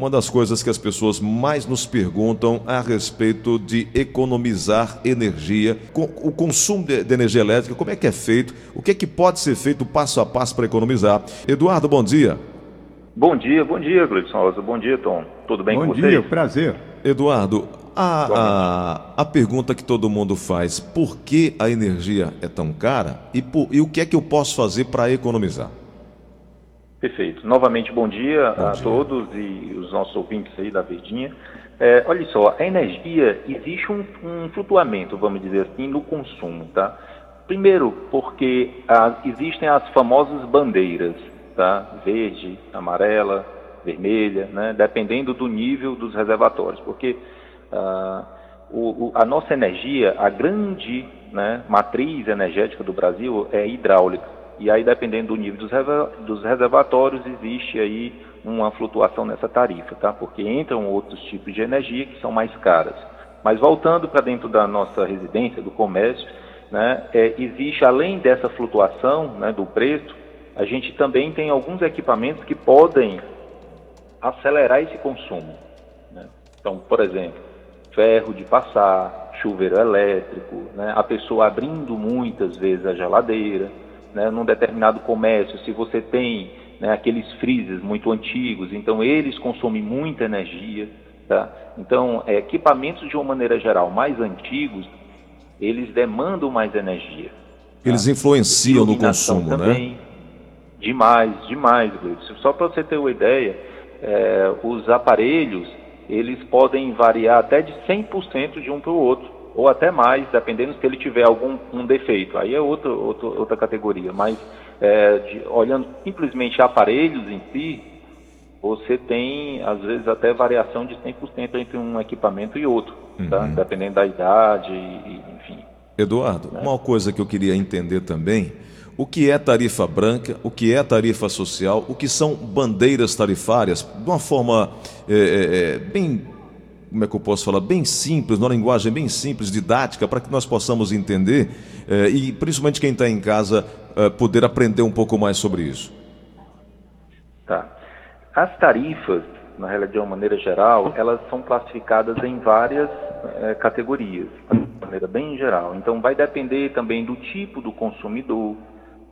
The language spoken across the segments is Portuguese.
Uma das coisas que as pessoas mais nos perguntam a respeito de economizar energia, o consumo de, energia elétrica, como é que é feito, o que é que pode ser feito passo a passo para economizar. Eduardo, bom dia. Bom dia, bom dia, Gleison Rosa. Bom dia, Tom. Tudo bem bom com vocês? Bom dia, prazer. Eduardo, a, a, a, pergunta que todo mundo faz, por que a energia é tão cara e, por, e o que é que eu posso fazer para economizar? Perfeito. Novamente, bom dia bom a dia. todos e os nossos ouvintes aí da Verdinha. É, olha só, a energia, existe um, um, flutuamento, vamos dizer assim, no consumo, tá? Primeiro, porque a, existem as famosas bandeiras, tá? Verde, amarela, vermelha, né? Dependendo do nível dos reservatórios, porque ah, o, o, a nossa energia, a grande né, matriz energética do Brasil é hidráulica. E aí, dependendo do nível dos reservatórios, existe aí uma flutuação nessa tarifa, tá? Porque entram outros tipos de energia que são mais caras. Mas voltando para dentro da nossa residência, do comércio, né, é, existe, além dessa flutuação né, do preço, a gente também tem alguns equipamentos que podem acelerar esse consumo. Né? Então, por exemplo, ferro de passar, chuveiro elétrico, né? a pessoa abrindo muitas vezes a geladeira, né, num determinado comércio, se você tem né, aqueles freezers muito antigos, então eles consomem muita energia. Tá? Então, é, equipamentos de uma maneira geral mais antigos, eles demandam mais energia. Tá? Eles tá? influenciam no consumo, né? também, né? Demais, demais, Gleison. Só para você ter uma ideia, é, os aparelhos, eles podem variar até de 100% de um para o outro ou até mais, dependendo se ele tiver algum um defeito. Aí é outra, outra, outra categoria. Mas é, de, olhando simplesmente aparelhos em si, você tem, às vezes, até variação de 100% entre um equipamento e outro, tá? uhum. tá? dependendo da idade, e, enfim. Eduardo, né? uma coisa que eu queria entender também, o que é tarifa branca, o que é tarifa social, o que são bandeiras tarifárias, de uma forma é, é, é bem como é que eu posso falar, bem simples, numa linguagem bem simples, didática, para que nós possamos entender eh, e principalmente quem está em casa eh, poder aprender um pouco mais sobre isso. Tá. As tarifas, na realidade, de uma maneira geral, elas são classificadas em várias eh, categorias, de maneira bem geral. Então, vai depender também do tipo do consumidor,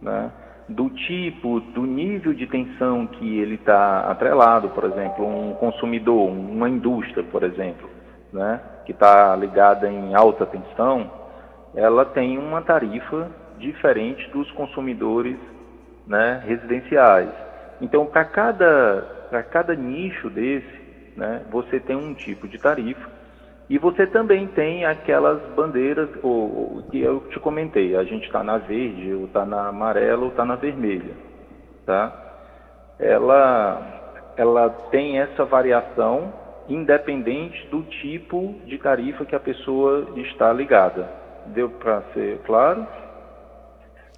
né? do tipo, do nível de tensão que ele está atrelado, por exemplo, um consumidor, uma indústria, por exemplo, né, que está ligada em alta tensão, ela tem uma tarifa diferente dos consumidores né, residenciais. Então, para cada, cada nicho desse, né, você tem um tipo de tarifa e você também tem aquelas bandeiras ou, que eu te comentei, a gente está na verde, ou está na amarela, ou está na vermelha. Tá? Ela, ela tem essa variação independente do tipo de tarifa que a pessoa está ligada. Deu para ser claro?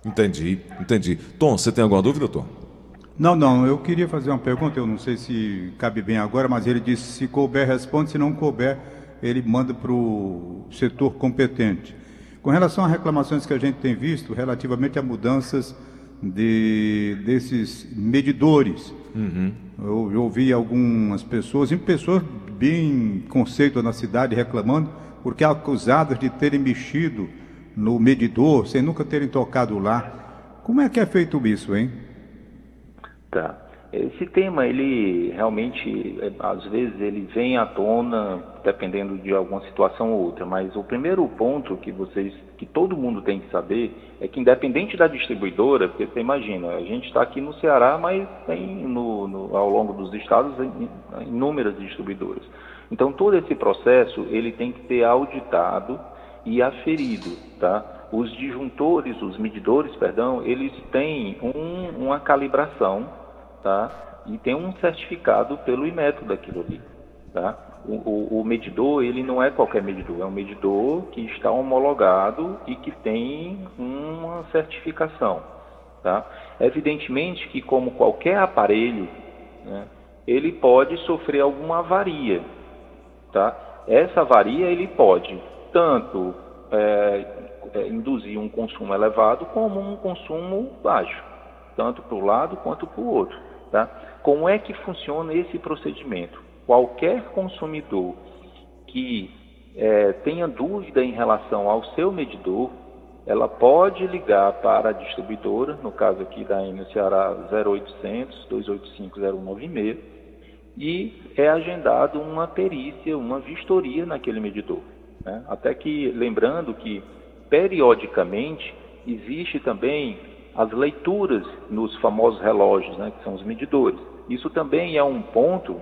Entendi, entendi. Tom, você tem alguma dúvida, Tom? Não, não, eu queria fazer uma pergunta, eu não sei se cabe bem agora, mas ele disse se couber responde, se não couber ele manda para o setor competente. Com relação a reclamações que a gente tem visto relativamente a mudanças de, desses medidores, uhum. eu, eu ouvi algumas pessoas, e pessoas bem conceito na cidade reclamando, porque acusadas de terem mexido no medidor sem nunca terem tocado lá. Como é que é feito isso, hein? Tá. Esse tema, ele realmente, é, às vezes, ele vem à tona dependendo de alguma situação ou outra, mas o primeiro ponto que vocês, que todo mundo tem que saber, é que independente da distribuidora, porque você imagina, a gente está aqui no Ceará, mas tem no, no, ao longo dos estados inúmeras distribuidoras. Então, todo esse processo, ele tem que ser auditado e aferido, tá? Os disjuntores, os medidores, perdão, eles têm um, uma calibração tá? E tem um certificado pelo Inmetro daquilo ali, tá? O, o, o, medidor, ele não é qualquer medidor, é um medidor que está homologado e que tem uma certificação, tá? Evidentemente que, como qualquer aparelho, né, ele pode sofrer alguma avaria, tá? Essa avaria, ele pode tanto é, é, induzir um consumo elevado como um consumo baixo, tanto para o lado quanto para o outro. Tá? Como é que funciona esse procedimento? qualquer consumidor que é, tenha dúvida em relação ao seu medidor, ela pode ligar para a distribuidora, no caso aqui da Enel Ceará 0800 285 0196, e é agendado uma perícia, uma vistoria naquele medidor. Né? Até que, lembrando que, periodicamente, existe também as leituras nos famosos relógios, né, que são os medidores. Isso também é um ponto,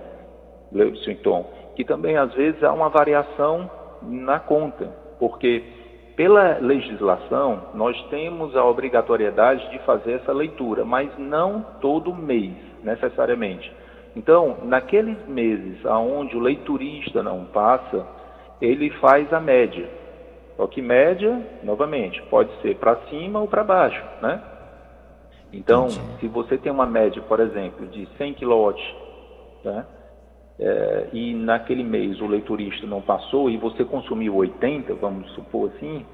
Leudson Tom, que também às vezes há uma variação na conta, porque pela legislação nós temos a obrigatoriedade de fazer essa leitura, mas não todo mês, necessariamente. Então, naqueles meses aonde o leiturista não passa, ele faz a média. Só que média, novamente, pode ser para cima ou para baixo, né? Então, se você tem uma média, por exemplo, de 100 kW, né? É, e naquele mês o leiturista não passou e você consumiu 80, vamos supor assim,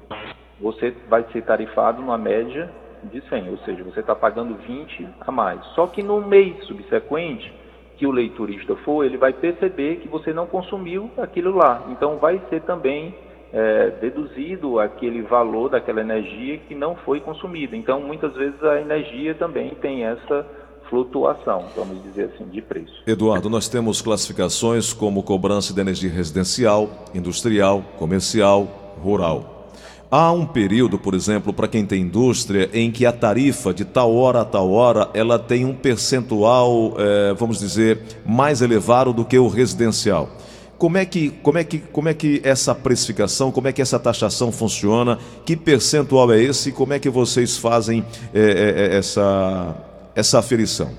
você vai ser tarifado numa média de 100, ou seja, você está pagando 20 a mais. Só que no mês subsequente, que o leiturista for, ele vai perceber que você não consumiu aquilo lá. Então vai ser também é, deduzido aquele valor daquela energia que não foi consumida. Então muitas vezes a energia também tem essa flutuação, vamos dizer assim, de preço. Eduardo, nós temos classificações como cobrança de energia residencial, industrial, comercial, rural. Há um período, por exemplo, para quem tem indústria, em que a tarifa de tal hora a tal hora ela tem um percentual, é, vamos dizer, mais elevado do que o residencial. Como é que, como é que, como é que essa precificação, como é que essa taxação funciona? Que percentual é esse? Como é que vocês fazem é, é, essa, essa aferição?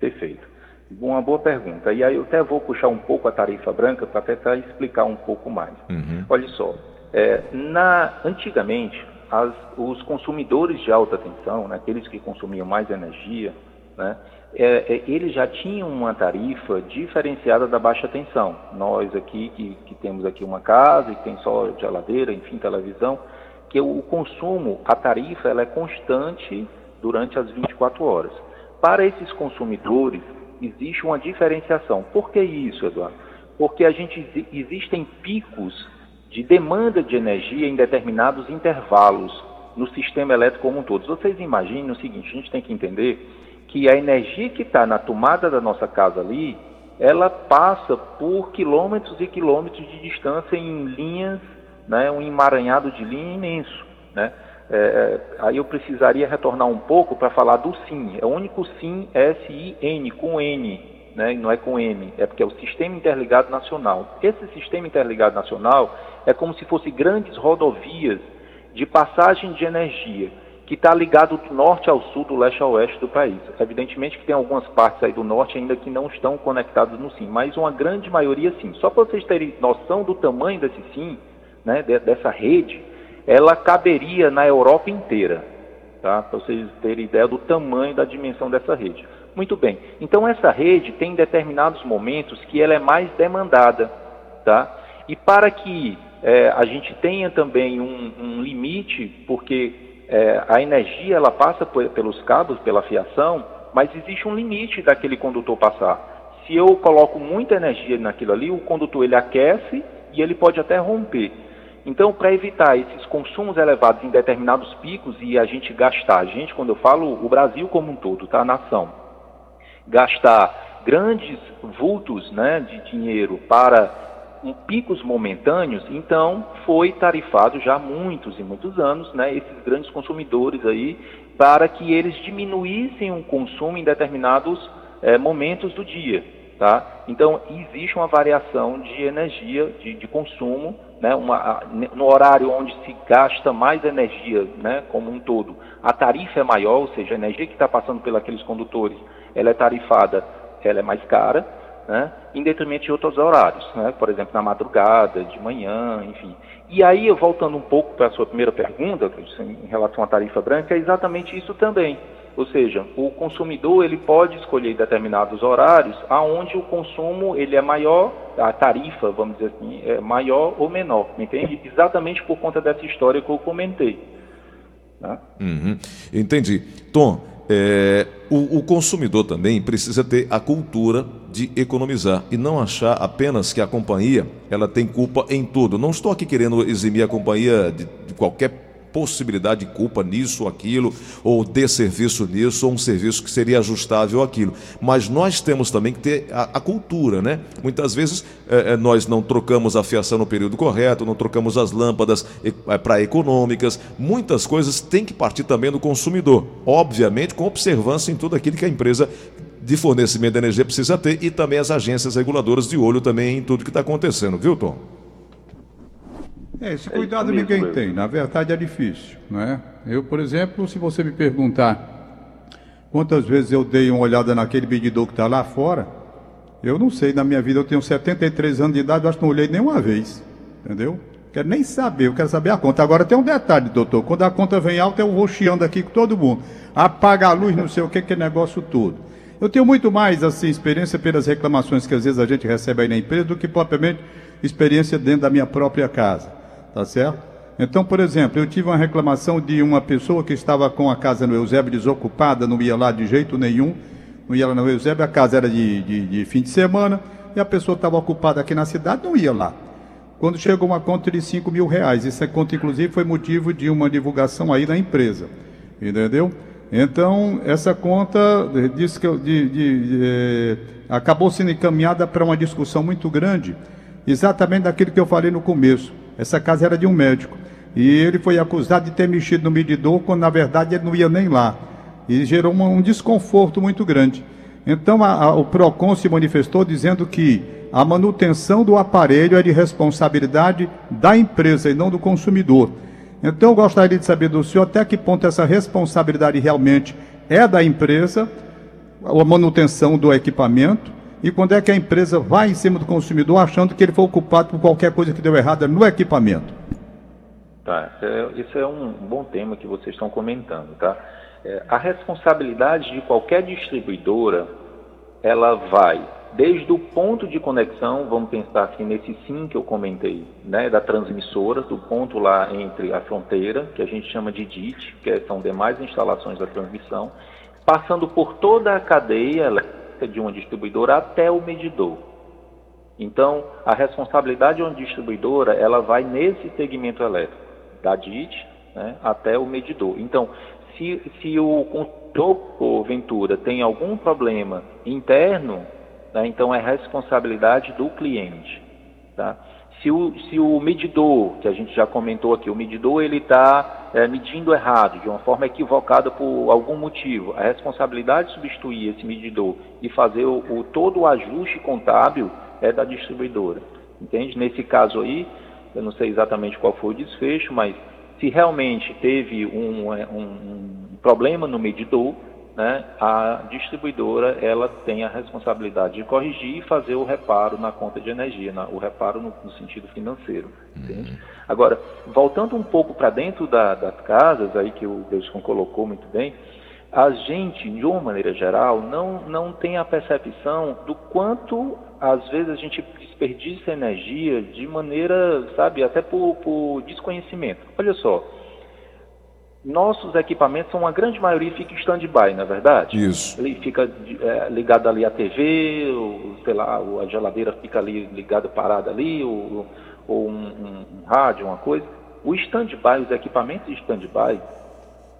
Perfeito. Uma boa pergunta. E aí eu até vou puxar um pouco a tarifa branca para tentar explicar um pouco mais. Uhum. Olha só, é, na, antigamente, as, os consumidores de alta tensão, né, aqueles que consumiam mais energia, né, é, é, eles já tinham uma tarifa diferenciada da baixa tensão. Nós aqui, que, que temos aqui uma casa e tem só geladeira, enfim, televisão, que o, o consumo, a tarifa, ela é constante durante as 24 horas. Para esses consumidores, existe uma diferenciação. Por que isso, Eduardo? Porque a gente existem picos de demanda de energia em determinados intervalos no sistema elétrico como um todo. Vocês imaginem o seguinte, a gente tem que entender que a energia que está na tomada da nossa casa ali, ela passa por quilômetros e quilômetros de distância em linhas, né, um emaranhado de linha imenso. Né? É, é aí eu precisaria retornar um pouco para falar do SIM. É o único SIM S-I-N, com N, né, não é com M, é porque é o Sistema Interligado Nacional. Esse Sistema Interligado Nacional é como se fosse grandes rodovias de passagem de energia, que está ligado do norte ao sul, do leste ao oeste do país. Evidentemente que tem algumas partes aí do norte ainda que não estão conectadas no SIM, mas uma grande maioria sim. Só para vocês terem noção do tamanho desse SIM, né, dessa rede, ela caberia na Europa inteira, tá? para vocês terem ideia do tamanho da dimensão dessa rede. Muito bem. Então essa rede tem determinados momentos que ela é mais demandada, tá? E para que é, a gente tenha também um, um limite, porque é, a energia ela passa por, pelos cabos, pela fiação, mas existe um limite daquele condutor passar. Se eu coloco muita energia naquilo ali, o condutor ele aquece e ele pode até romper. Então, para evitar esses consumos elevados em determinados picos e a gente gastar, a gente, quando eu falo o Brasil como um todo, tá? A nação, gastar grandes vultos né, de dinheiro para picos momentâneos, então foi tarifado já há muitos e muitos anos né, esses grandes consumidores aí para que eles diminuíssem o consumo em determinados é, momentos do dia. Tá? Então, existe uma variação de energia, de, de consumo, né, uma, no horário onde se gasta mais energia né, como um todo. A tarifa é maior, ou seja, a energia que está passando pelos condutores ela é tarifada, ela é mais cara, né, em detrimento de outros horários, né, por exemplo, na madrugada, de manhã, enfim. E aí, voltando um pouco para a sua primeira pergunta, em relação à tarifa branca, é exatamente isso também. Ou seja, o consumidor ele pode escolher determinados horários aonde o consumo ele é maior, a tarifa, vamos dizer assim, é maior ou menor, entende? Exatamente por conta dessa história que eu comentei. Né? Uhum. Entendi. Tom, é, o, o, consumidor também precisa ter a cultura de economizar e não achar apenas que a companhia ela tem culpa em tudo. Não estou aqui querendo eximir a companhia de, de qualquer possibilidade de culpa nisso ou aquilo, ou de serviço nisso, ou um serviço que seria ajustável àquilo. Mas nós temos também que ter a, a cultura, né? Muitas vezes é, nós não trocamos a fiação no período correto, não trocamos as lâmpadas é, para econômicas. Muitas coisas têm que partir também do consumidor, obviamente com observância em tudo aquilo que a empresa de fornecimento de energia precisa ter e também as agências reguladoras de olho também em tudo que está acontecendo, viu, Tom? É, esse cuidado é ninguém mesmo. tem, na verdade é difícil, não é? Eu, por exemplo, se você me perguntar quantas vezes eu dei uma olhada naquele medidor que está lá fora, eu não sei, na minha vida eu tenho 73 anos de idade, eu acho que não olhei nenhuma vez, entendeu? Quero nem saber, eu quero saber a conta. Agora tem um detalhe, doutor, quando a conta vem alta, eu vou chiando aqui com todo mundo. Apaga a luz, não sei o que, que é negócio todo. Eu tenho muito mais, assim, experiência pelas reclamações que às vezes a gente recebe aí na empresa do que propriamente experiência dentro da minha própria casa tá certo? Então, por exemplo, eu tive uma reclamação de uma pessoa que estava com a casa no Eusébio desocupada, não ia lá de jeito nenhum, não ia lá no Eusébio, a casa era de, de, de fim de semana, e a pessoa estava ocupada aqui na cidade, não ia lá. Quando chegou uma conta de 5 mil reais, essa conta, inclusive, foi motivo de uma divulgação aí na empresa, entendeu? Então, essa conta disse que, de, de, eh, acabou sendo encaminhada para uma discussão muito grande, exatamente daquilo que eu falei no começo essa casa era de um médico. E ele foi acusado de ter mexido no medidor, quando na verdade ele não ia nem lá. E gerou um, desconforto muito grande. Então a, a, o PROCON se manifestou dizendo que a manutenção do aparelho é de responsabilidade da empresa e não do consumidor. Então eu gostaria de saber do senhor até que ponto essa responsabilidade realmente é da empresa, a manutenção do equipamento, e quando é que a empresa vai em cima do consumidor achando que ele foi ocupado por qualquer coisa que deu errada no equipamento? Tá, isso é, é um bom tema que vocês estão comentando, tá? É, a responsabilidade de qualquer distribuidora, ela vai desde o ponto de conexão, vamos pensar aqui nesse sim que eu comentei, né, da transmissora, do ponto lá entre a fronteira, que a gente chama de DIT, que são demais instalações da transmissão, passando por toda a cadeia de uma distribuidora até o medidor. Então, a responsabilidade de uma distribuidora, ela vai nesse segmento elétrico, da DIT né, até o medidor. Então, se, se o condutor, porventura, tem algum problema interno, né, então é responsabilidade do cliente. Tá? Se o, se o medidor, que a gente já comentou aqui, o medidor ele está é, medindo errado, de uma forma equivocada por algum motivo, a responsabilidade de substituir esse medidor e fazer o, o todo o ajuste contábil é da distribuidora. Entende? Nesse caso aí, eu não sei exatamente qual foi o desfecho, mas se realmente teve um, um, um problema no medidor, né, a distribuidora ela tem a responsabilidade de corrigir e fazer o reparo na conta de energia, na, o reparo no, no sentido financeiro. Uhum. Agora, voltando um pouco para dentro da, das casas, aí que o Deuscon colocou muito bem, a gente, de uma maneira geral, não, não tem a percepção do quanto, às vezes, a gente desperdiça energia de maneira, sabe, até por, por desconhecimento. Olha só, nossos equipamentos uma grande maioria fica em stand-by, não é verdade? Isso. Ele fica é, ligado ali à TV, ou, sei lá, a geladeira fica ali ligada, parada ali, ou, ou um, um, um, rádio, uma coisa. O stand-by, os equipamentos de stand-by,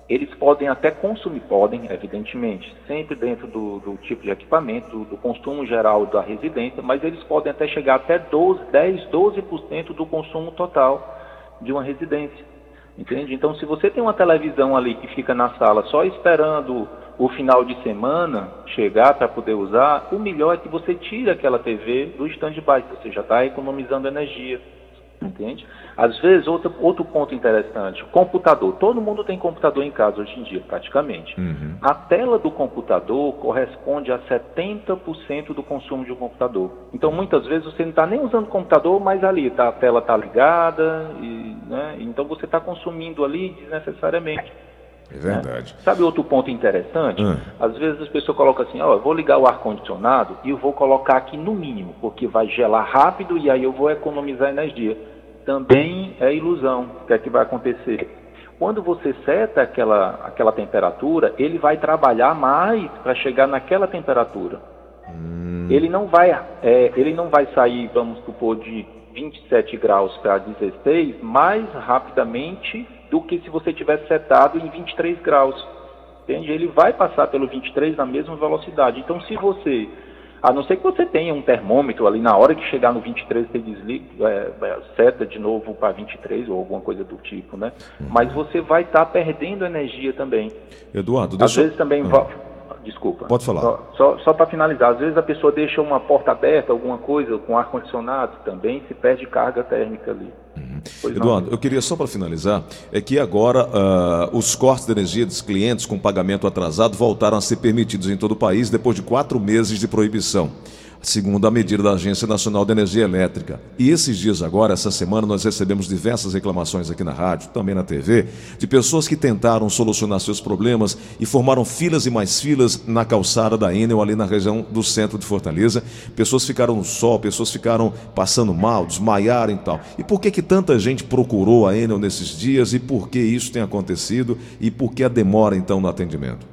eles podem até consumir, podem, evidentemente, sempre dentro do, do tipo de equipamento, do, do, consumo geral da residência, mas eles podem até chegar até 12, 10, 12% do consumo total de uma residência. Entende? Então, se você tem uma televisão ali que fica na sala só esperando o final de semana chegar para poder usar, o melhor é que você tire aquela TV do stand-by, você já está economizando energia. Entende? Às vezes, outro, outro ponto interessante, computador. Todo mundo tem computador em casa hoje em dia, praticamente. Uhum. A tela do computador corresponde a 70% do consumo de um computador. Então, muitas vezes, você não está nem usando o computador, mas ali tá, a tela está ligada, e, né, então você está consumindo ali desnecessariamente. É verdade. Né? Sabe outro ponto interessante? Hum. Às vezes as pessoas colocam assim, ó, eu vou ligar o ar-condicionado e eu vou colocar aqui no mínimo, porque vai gelar rápido e aí eu vou economizar energia. Também é ilusão. O que é que vai acontecer? Quando você seta aquela, aquela temperatura, ele vai trabalhar mais para chegar naquela temperatura. Hum. Ele, não vai, é, ele não vai sair, vamos supor, de 27 graus para 16 mais rapidamente do que se você tivesse setado em 23 graus. Entende? Ele vai passar pelo 23 na mesma velocidade. Então, se você, a não ser que você tenha um termômetro ali, na hora que chegar no 23, você desliga, é, é, seta de novo para 23 ou alguma coisa do tipo, né? Uhum. Mas você vai estar tá perdendo energia também. Eduardo, deixa... Às vezes também... Ah. Desculpa. Pode falar. Só, só, só para finalizar, às vezes a pessoa deixa uma porta aberta, alguma coisa, com ar-condicionado, também se perde carga térmica ali. Eduardo, eu queria só para finalizar, é que agora uh, os cortes de energia dos clientes com pagamento atrasado voltaram a ser permitidos em todo o país depois de quatro meses de proibição segundo a medida da Agência Nacional de Energia Elétrica. E esses dias agora, essa semana, nós recebemos diversas reclamações aqui na rádio, também na TV, de pessoas que tentaram solucionar seus problemas e formaram filas e mais filas na calçada da Enel, ali na região do centro de Fortaleza. Pessoas ficaram no sol, pessoas ficaram passando mal, desmaiaram e tal. E por que que tanta gente procurou a Enel nesses dias e por que isso tem acontecido e por que a demora então no atendimento?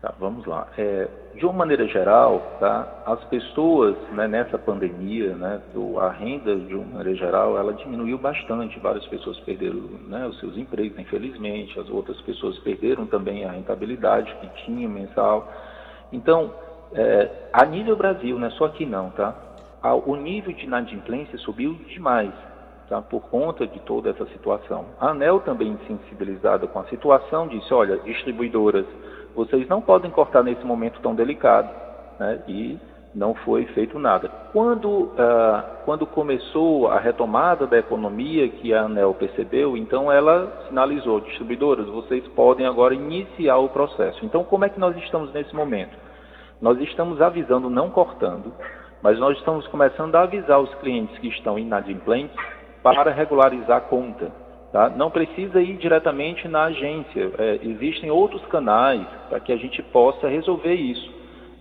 Tá, vamos lá. É, de uma maneira geral, tá, as pessoas né, nessa pandemia, né, a renda de uma maneira geral, ela diminuiu bastante. Várias pessoas perderam né, os seus empregos, infelizmente. As outras pessoas perderam também a rentabilidade que tinham mensal. Então, é, a nível Brasil, não é só aqui não, tá? O nível de inadimplência subiu demais. Tá, por conta de toda essa situação. A ANEL também sensibilizada com a situação disse, olha, distribuidoras, vocês não podem cortar nesse momento tão delicado, né? E não foi feito nada. Quando, uh, quando começou a retomada da economia, que a ANEL percebeu, então ela sinalizou, distribuidoras, vocês podem agora iniciar o processo. Então, como é que nós estamos nesse momento? Nós estamos avisando, não cortando, mas nós estamos começando a avisar os clientes que estão inadimplentes para regularizar a conta. Tá? Não precisa ir diretamente na agência. É, existem outros canais para que a gente possa resolver isso.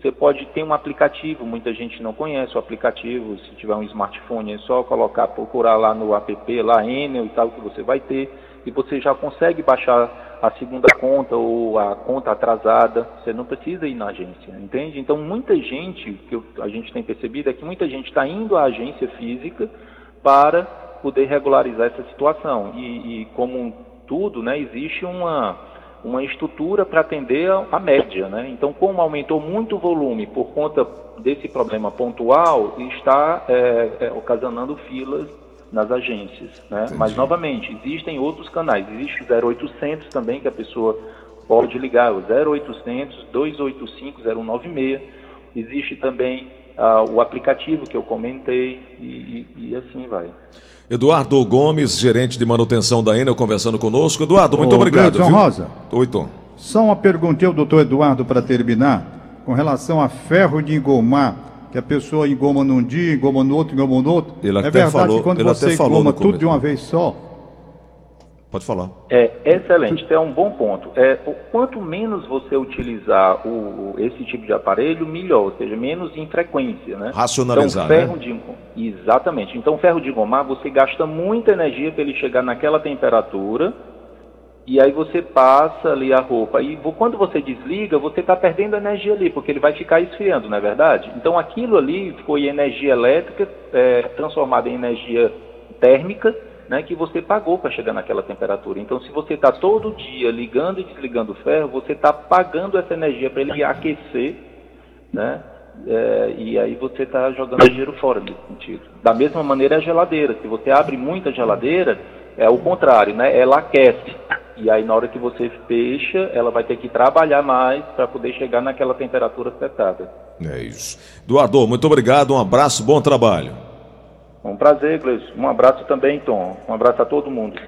Você pode ter um aplicativo, muita gente não conhece o aplicativo. Se tiver um smartphone, é só colocar, procurar lá no app, lá Enel e tal, que você vai ter. E você já consegue baixar a segunda conta ou a conta atrasada. Você não precisa ir na agência, entende? Então, muita gente, que a gente tem percebido é que muita gente está indo à agência física para poder regularizar essa situação. E, e como tudo, né, existe uma, uma estrutura para atender a, média. Né? Então, como aumentou muito o volume por conta desse problema pontual, está é, é, ocasionando filas nas agências. Né? Mas, novamente, existem outros canais. Existe o 0800 também, que a pessoa pode ligar, o 0800 285 0196. Existe também ah, o aplicativo que eu comentei e, e, e assim vai. Eduardo Gomes, gerente de manutenção da Enel, conversando conosco. Eduardo, muito Ô, obrigado. Gleison Rosa. Oi, Tom. Só uma pergunta ao doutor Eduardo para terminar, com relação a ferro de engomar, que a pessoa engoma num dia, engoma no outro, engoma no outro. Ele é verdade falou, que quando você engoma tudo de uma vez só, Pode falar. É excelente, é um bom ponto. É, quanto menos você utilizar o, esse tipo de aparelho, melhor, ou seja, menos em frequência, né? Racionalizar, então, ferro né? De, exatamente. Então, ferro de gomar, você gasta muita energia para ele chegar naquela temperatura e aí você passa ali a roupa. E quando você desliga, você está perdendo energia ali, porque ele vai ficar esfriando, não é verdade? Então, aquilo ali foi energia elétrica é, transformada em energia térmica né, que você pagou para chegar naquela temperatura. Então, se você está todo dia ligando e desligando o ferro, você está pagando essa energia para ele aquecer, né? É, e aí você está jogando dinheiro fora nesse sentido. Da mesma maneira a geladeira. Se você abre muita geladeira, é o contrário, né? Ela aquece. E aí na hora que você fecha, ela vai ter que trabalhar mais para poder chegar naquela temperatura setada. É isso. Eduardo, muito obrigado, um abraço, bom trabalho. Um prazer, Gleison. Um abraço também, Tom. Um abraço a todo mundo.